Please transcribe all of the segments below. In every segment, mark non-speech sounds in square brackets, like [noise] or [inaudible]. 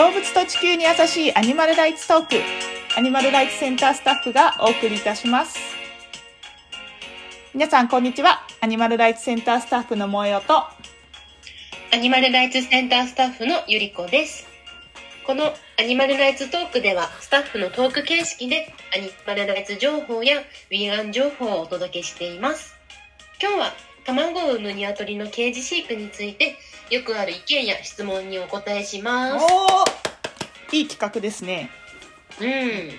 動物と地球に優しいアニマルライツトークアニマルライツセンタースタッフがお送りいたします皆さんこんにちはアニマルライツセンタースタッフの萌えおとアニマルライツセンタースタッフのゆりこです。このアニマルライツトークではスタッフのトーク形式でアニマルライツ情報やウィーガン情報をお届けしています。今日は卵を産むニワトリのケージ飼育についてよくある意見や質問にお答えします。おいい企画ですねうん。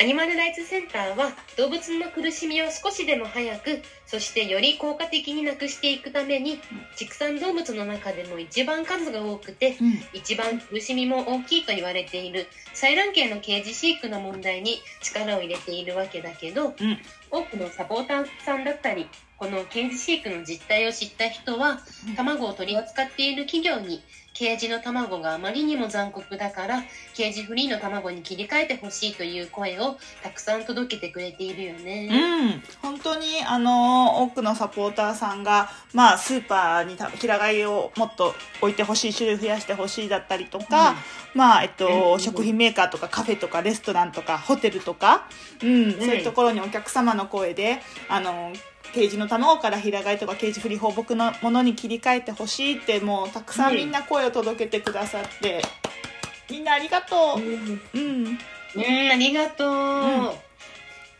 アニマルライツセンターは動物の苦しみを少しでも早くそしてより効果的になくしていくために畜産動物の中でも一番数が多くてうん一番苦しみも大きいと言われている採卵系のケージ飼育の問題に力を入れているわけだけどうん。多くのサポーターさんだったりこのケージ飼育の実態を知った人はうん。卵を取り扱っている企業にケージの卵があまりにも残酷だからケージフリーの卵に切り替えてほしいという声をたくさん届けてくれているよね。うん、本当にあの多くのサポーターさんが、まあ、スーパーにた平飼いをもっと置いてほしい種類増やしてほしいだったりとか、まあえっとうん。食品メーカーとかカフェとかレストランとかホテルとか、うん。そういうところにお客様の声であのケージの卵から平飼いとかケージフリー放牧のものに切り替えてほしいってもうたくさんみんな声を届けてくださって、みんなありがとうんう。うんうん、ありがと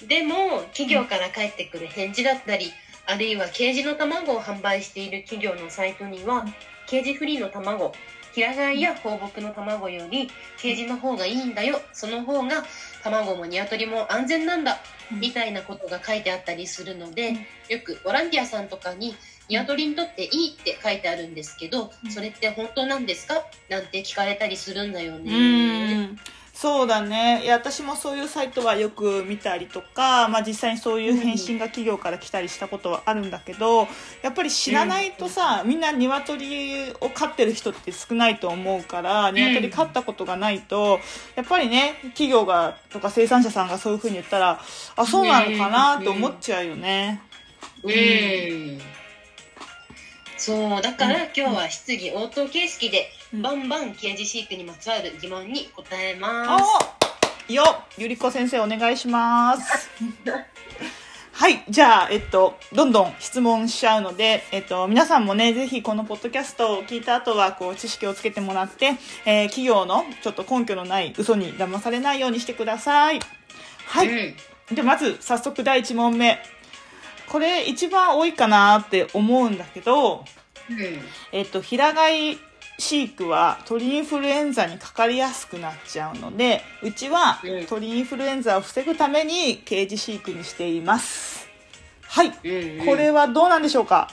う。でも、企業から返ってくる返事だったり、あるいはケージの卵を販売している企業のサイトには、ケージフリーの卵、平飼いや放牧の卵より、ケージの方がいいんだよ。その方が卵も鶏も安全なんだ。うんみたいなことが書いてあったりするので、うんよくボランティアさんとかに、鶏にとっていいって書いてあるんですけど、うんそれって本当なんですか？なんて聞かれたりするんだようね。んそうだねいや私もそういうサイトはよく見たりとか、まあ、実際にそういう返信が企業から来たりしたことはあるんだけどやっぱり知らないとさ、みんな鶏を飼ってる人って少ないと思うから鶏飼ったことがないとやっぱりね企業がとか生産者さんがそういうふうに言ったらあそうなのかなと思っちゃうよね。うん。そう、だから今日は質疑応答形式で、うんバンバンケージ飼育にまつわる疑問に答えあます。よゆりこ先生お願いします。[laughs] はい。じゃあ、えっと、どんどん質問しちゃうので、えっと、皆さんもね、ぜひこのポッドキャストを聞いた後は、こう、知識をつけてもらって、えー企業のちょっと根拠のない嘘に騙されないようにしてください。はい。うん。で、まず、早速第1問目。これ、一番多いかなって思うんだけど、うん。えっと、平飼い飼育は鳥インフルエンザにかかりやすくなっちゃうので、うちはうん鳥インフルエンザを防ぐためにケージ飼育にしています。はい。うんうんこれはどうなんでしょうか？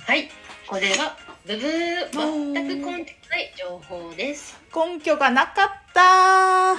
はい。これは、ブブー、うん全く根拠ない情報です。根拠がなかった [laughs]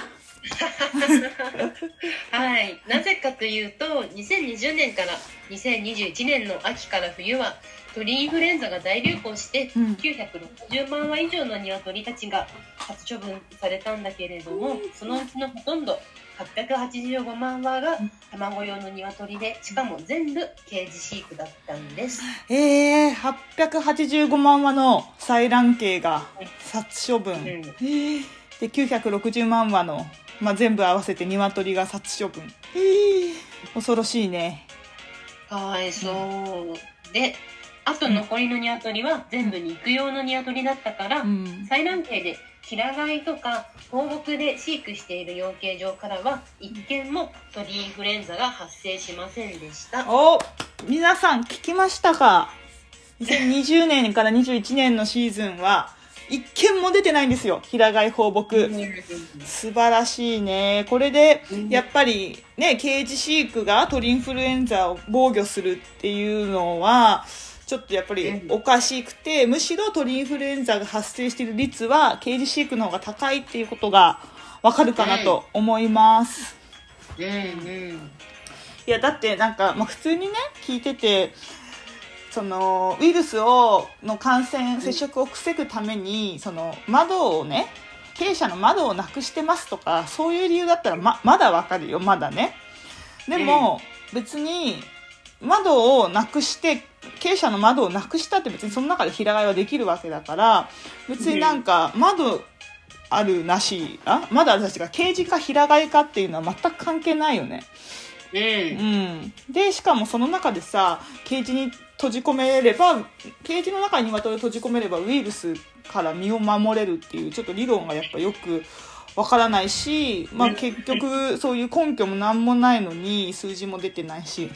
はい。なぜかというと、2020年から2021年の秋から冬は、鳥インフルエンザが大流行して、うん。960万羽以上の鶏たちが殺処分されたんだけれども、そのうちのほとんど885万羽が卵用の鶏でしかも全部ケージ飼育だったんです。えー、885万羽の採卵系が殺処分。ん。えー、で、960万羽の、まあ、全部合わせて鶏が殺処分。えー、恐ろしいね。かわいそう。であと残りの鶏は全部肉用の鶏だったから、うん。採卵系で平飼いとか放牧で飼育している養鶏場からは一件も鳥インフルエンザが発生しませんでしたお皆さん聞きましたか ?2020 年から21年のシーズンは、一件も出てないんですよ。平飼い放牧。素晴らしいね。これでうん、やっぱりね、ケージ飼育が鳥インフルエンザを防御するっていうのは、ちょっとやっぱりうんおかしくて、むしろ鳥インフルエンザが発生している率は、ケージ飼育の方が高いっていうことがわかるかなと思います。うんうんいやだってなんか、まあ、普通にね聞いててそのウイルスをの感染接触を防ぐためにその窓をね経営者の窓をなくしてますとかそういう理由だったらままだわかるよまだね。でも、別に窓をなくして鶏舎の窓をなくしたって別にその中で平飼いはできるわけだから別になんか窓あるなしあ窓あるなしがケージか平飼いかっていうのは全く関係ないよね。うん。うん、でしかもその中でさケージに閉じ込めればケージの中に鶏を閉じ込めればウイルスから身を守れるっていうちょっと理論がやっぱよくわからないし、まあ、結局そういう根拠も何もないのに数字も出てないし。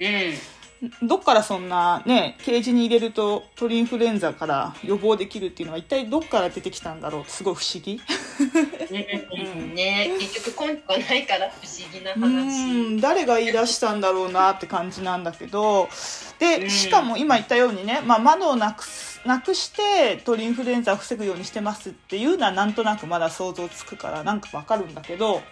うんどっからそんなねケージに入れると鳥インフルエンザから予防できるっていうのは一体どっから出てきたんだろうってすごい不思議。うんね結局根拠がないから不思議なう話ん誰が言い出したんだろうなって感じなんだけど。うん。でしかも今言ったようにね、まあ、窓をなくすなくして鳥インフルエンザを防ぐようにしてますっていうのはなんとなくまだ想像つくからなんかわかるんだけど、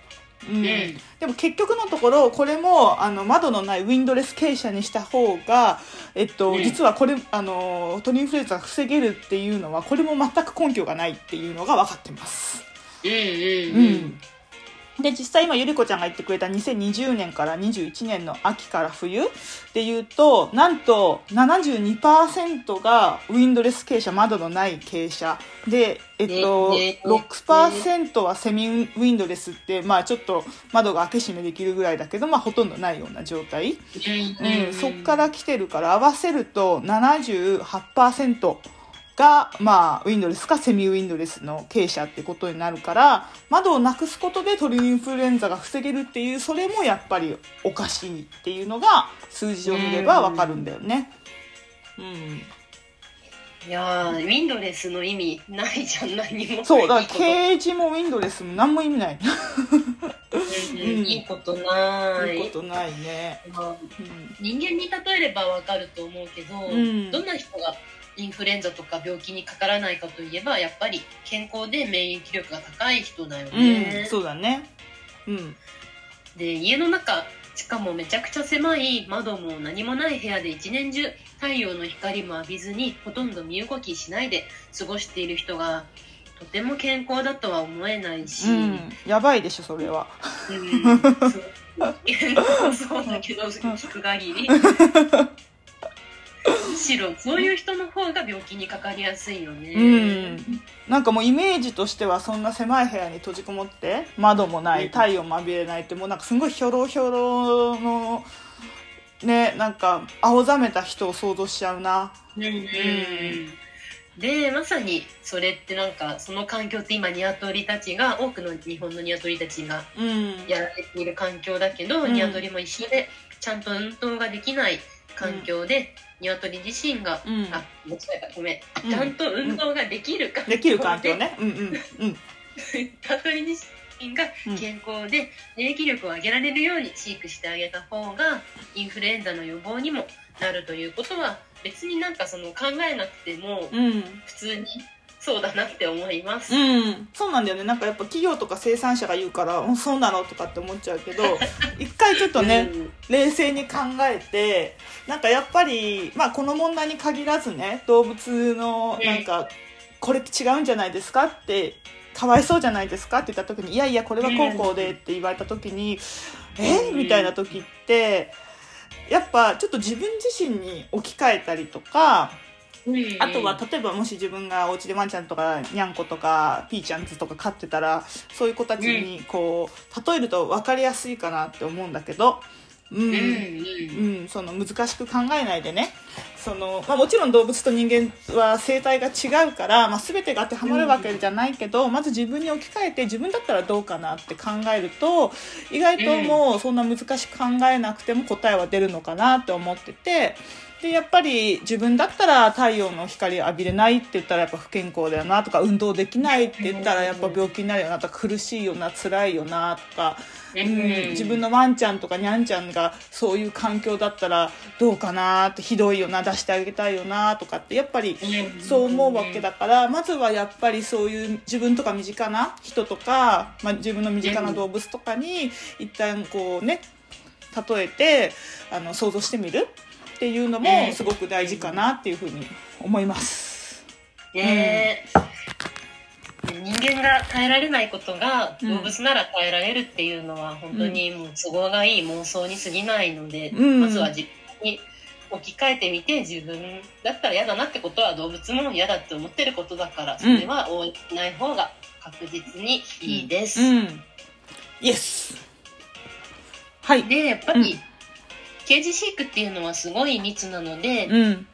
うん。んでも結局のところこれもあの窓のないウィンドレス傾斜にした方が、えっとうん。実はこれあの鳥インフルエンザが防げるっていうのはこれも全く根拠がないっていうのが分かってます。うんうんううんん、で実際今ゆり子ちゃんが言ってくれた2020年から21年の秋から冬でいうとなんと72%がウィンドレス傾斜窓のない傾斜。で、えっとねね6%はセミウィンドレスって、まあ、ちょっと窓が開け閉めできるぐらいだけど、まあ、ほとんどないような状態、うん、そっから来てるから合わせると78%が、まあ、ウィンドレスかセミウィンドレスの傾斜ってことになるから窓をなくすことで鳥インフルエンザが防げるっていうそれもやっぱりおかしいっていうのが数字を見ればわかるんだよね。うん。いやーウィンドレスの意味ないじゃん何も。そうだからケージもウィンドレスも何も意味ない。うんうんいいことない。いいことないね。まあうん。人間に例えればわかると思うけど、ん。どんな人がインフルエンザとか病気にかからないかといえばやっぱり健康で免疫力が高い人だようん、ね、そうだね。うん。で家の中しかもめちゃくちゃ狭い窓も何もない部屋で一年中太陽の光も浴びずにほとんど身動きしないで過ごしている人がとても健康だとは思えないし、うん、やばいでしょ、それは。うんそうそうだけど聞く限りむしろそういう人の方が病気にかかりやすいよね、うん、なんかもうイメージとしてはそんな狭い部屋に閉じこもって窓もないうん。太陽も浴びれないってもうなんかすごいひょろひょろのねなんか青ざめた人を想像しちゃうな。うんうん。うん。でまさにそれってなんかその環境って今ニワトリたちが多くの日本のニワトリたちがうん。やられている環境だけど、うん。ニワトリも一緒でちゃんと運動ができない環境で、ニワトリ自身が、うん。あ間違えたごめん、うん。ちゃんと運動ができる環境できる環境ね。うんうん。うん。ニワトリ自身がうん健康で免疫力を上げられるように飼育してあげた方がインフルエンザの予防にもなるということは別になんかその考えなくてもうん。普通にそうだなって思います。うん、そうなんだよね。なんかやっぱ企業とか生産者が言うからうんそうなのとかって思っちゃうけど [laughs] 一回ちょっとね、うん。冷静に考えてなんかやっぱり、まあ、この問題に限らずね動物のなんかこれって違うんじゃないですかってかわいそうじゃないですかって言った時にいやいやこれはこうこうでって言われた時にえ？みたいな時ってやっぱちょっと自分自身に置き換えたりとかうんあとは例えばもし自分がお家でワンちゃんとかニャンコとかピーちゃんズとか飼ってたらそういう子たちにこう例えると分かりやすいかなって思うんだけど、うん。うんうん。うん、その難しく考えないでね。その、まあ、もちろん動物と人間は生態が違うから、まあ、全てが当てはまるわけじゃないけど、まず自分に置き換えて自分だったらどうかなって考えると意外ともうそんな難しく考えなくても答えは出るのかなって思ってて。でやっぱり自分だったら太陽の光浴びれないって言ったらやっぱ不健康だよなとか運動できないって言ったらやっぱ病気になるよなとか苦しいよな辛いよなとかうん、自分のワンちゃんとかニャンちゃんがそういう環境だったらどうかなってひどいよな出してあげたいよなとかってやっぱりそう思うわけだからまずはやっぱりそういう自分とか身近な人とか、まあ、自分の身近な動物とかに一旦こうね例えてあの想像してみるっていうのもすごく大事かなっていうふうに思います。ねえ、人間が耐えられないことがうん。動物なら耐えられるっていうのは本当にもう都合がいい妄想に過ぎないので、うん。まずは自分に置き換えてみて自分だったら嫌だなってことは動物も嫌だって思ってることだからそれは応援しない方が確実にいいです、うん。イエスはい。でやっぱり、うんケージ飼育っていうのはすごい密なので、うん。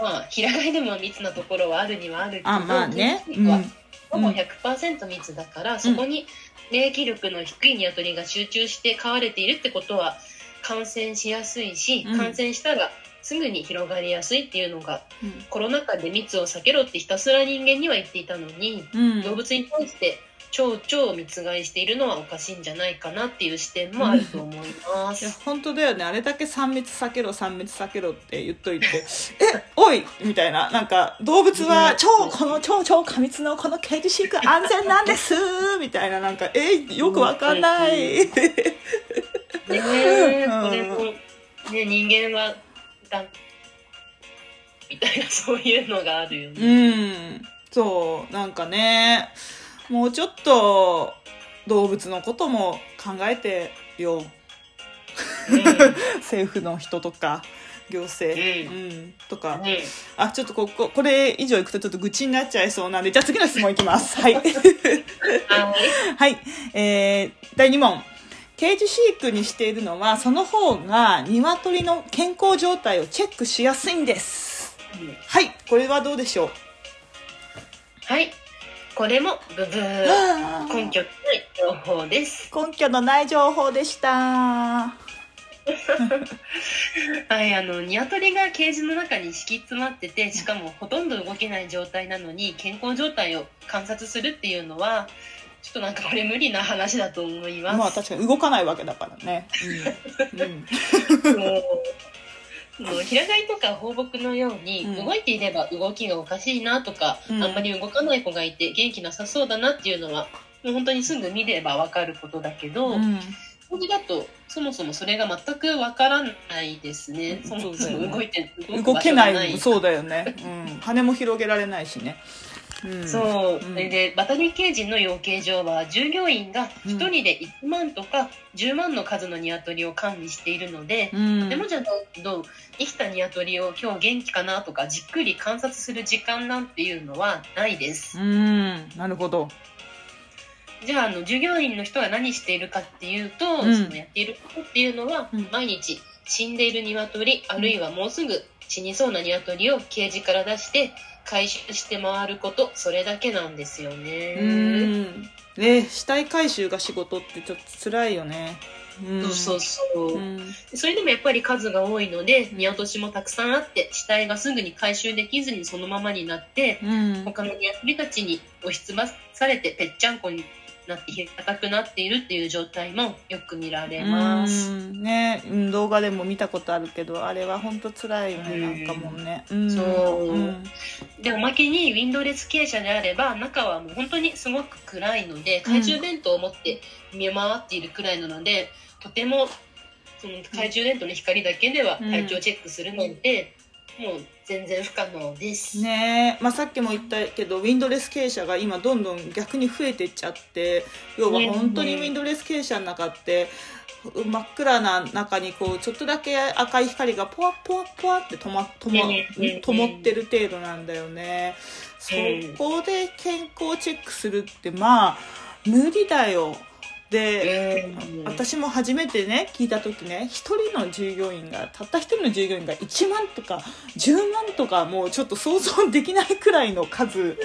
まあ平飼いでも密なところはあるにはあるけどあまあね。はうん。ほぼ100%密だから、そこに免疫力の低いニワトリが集中して飼われているってことは感染しやすいし、うん。感染したらすぐに広がりやすいっていうのがうん。コロナ禍で密を避けろってひたすら人間には言っていたのに、うん。動物に対して超超密飼いしているのはおかしいんじゃないかなっていう視点もあると思いま [laughs] いやす。本当だよね。あれだけ3密避けろ3密避けろって言っといてえおいみたいななんか動物は超この超超過密のこのケージ飼育安全なんです。[laughs] みたいななんかえよくわかんない。ねえ、う [laughs] んこれも、ね、人間はだみたいなそういうのがあるようね。ん。そうなんかねもうちょっと動物のことも考えてよ。政府の人とか行政、ううん、とか。うん。うんあちょっとこここれ以上いくとちょっと愚痴になっちゃいそうなんでじゃあ次の質問いきます。はい。はい。はい。えー、第2問。ケージ飼育にしているのはその方が鶏の健康状態をチェックしやすいんです。はい。これはどうでしょう？はい。これもブブー。根拠のない情報です。根拠のない情報でしたはい、あの、鶏がケージの中に敷き詰まってて、しかもほとんど動けない状態なのに、健康状態を観察するっていうのは、ちょっとなんかこれ無理な話だと思います。まあ確かに動かないわけだからねうん、うん、[laughs] 平飼いとか放牧のように、うん。動いていれば動きがおかしいなとか、うん。あんまり動かない子がいて元気なさそうだなっていうのはもう本当にすぐ見ればわかることだけど、うん。だとそもそもそれが全くわからないですね。うん。そもそも動いて動けない。そうだよね、うん、羽も広げられないしね、うん、そう、うん。でバタリーケージの養鶏場は従業員が1人で1万とか10万の数の鶏を管理しているので、うん。でもじゃないけど生きた鶏を今日元気かなとかじっくり観察する時間なんていうのはないです。うん。なるほど。じゃああの従業員の人が何しているかっていうと、うん。そのやっていることっていうのは、うん。毎日死んでいる鶏あるいはもうすぐ死にそうな鶏をケージから出して回収して回ることそれだけなんですよね。うん。ね死体回収が仕事ってちょっと辛いよね。うん。そうそうそう、うん。それでもやっぱり数が多いので見落としもたくさんあって死体がすぐに回収できずにそのままになってうん。他の鶏たちに押しつばされてぺっちゃんこになって平たくなっているっていう状態もよく見られます。うん。ね、うん動画でも見たことあるけどあれは本当辛いよね、うんなんかもうね、うん、そう。うん。でおまけにウィンドレス傾斜であれば中はもう本当にすごく暗いので懐中電灯を持って見回っているくらいなので、とてもその懐中電灯の光だけでは体調チェックするなん。て、もう全然不可能です。ねまあ、さっきも言ったけどウィンドレス傾斜が今どんどん逆に増えていっちゃって要は本当にウィンドレス傾斜の中って真っ暗な中にこうちょっとだけ赤い光がポワポワポワってとまともうん灯ってる程度なんだよね。そこで健康チェックするってまあ無理だよでうん私も初めてね聞いた時ね一人の従業員がたった一人の従業員が1万とか10万とかもうちょっと想像できないくらいの数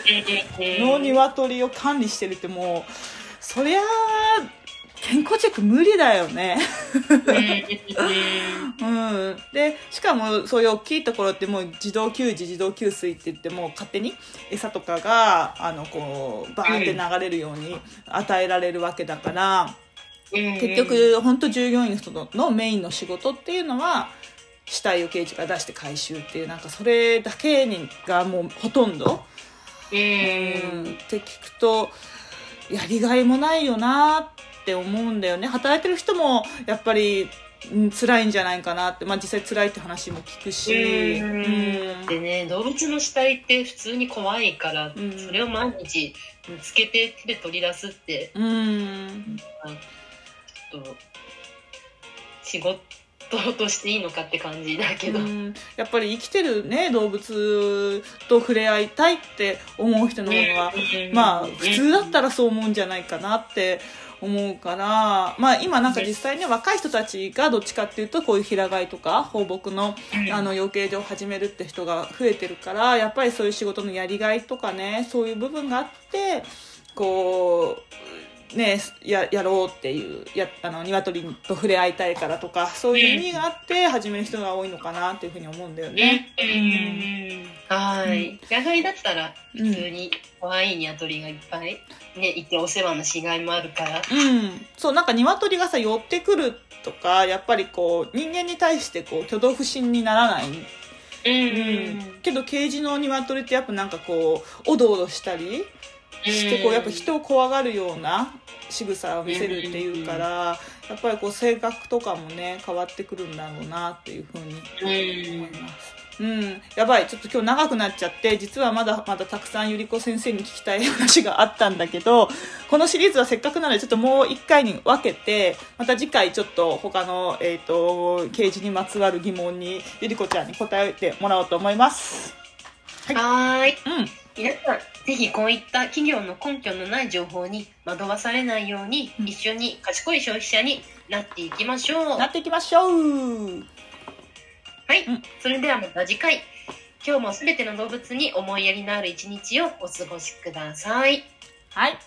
の鶏を管理してるってもうそりゃあ健康チェック無理だよね。うん、でしかもそういう大きいところってもう自動給餌自動給水って言ってもう勝手に餌とかがあのこうバーって流れるように与えられるわけだから。結局本当従業員の人のメインの仕事っていうのは死体を刑事が出して回収っていうなんかそれだけにがもうほとんど、うん。うん。って聞くとやりがいもないよなって思うんだよね。働いてる人もやっぱり、うん、辛いんじゃないかなって、まあ、実際辛いって話も聞くし、うん。でね動物の死体って普通に怖いから、うん。それを毎日見つけて手で取り出すって。うん。ちょっと仕事ととしていいのかって感じだけど、うん。やっぱり生きてるね動物と触れ合いたいって思う人の方が、まあ普通だったらそう思うんじゃないかなって思うから、まあ今なんか実際ね若い人たちがどっちかっていうとこういう平飼いとか放牧のうん。あの養鶏場を始めるって人が増えてるからやっぱりそういう仕事のやりがいとかねそういう部分があってこうねややろうっていうやあの鶏と触れ合いたいからとかそういう意味があって始める人が多いのかなっていうふうに思うんだよね。うん。はい。野外だったらうん。普通に可愛いニワトリがいっぱいね、いてお世話のしがいもあるから。うん、そうなん。か鶏がさ寄ってくるとかやっぱりこう人間に対してこう挙動不審にならない、うん。うん、けどケージの鶏ってやっぱなん。かこうおどおどしたりしてこうやっぱ人を怖がるような仕草を見せるっていうからやっぱりこう性格とかもね変わってくるんだろうなっていうふうに思います。うん、やばいちょっと今日長くなっちゃって実はまだまだたくさんゆりこ先生に聞きたい話があったんだけどこのシリーズはせっかくなのでちょっともう1回に分けてまた次回ちょっと他の、えー、とケージにまつわる疑問にゆりこちゃんに答えてもらおうと思います。はーい。うん皆さん、ぜひこういった企業の根拠のない情報に惑わされないように、うん一緒に賢い消費者になっていきましょう。なっていきましょうはい、うんそれではまた次回。今日もすべての動物に思いやりのある一日をお過ごしください。はい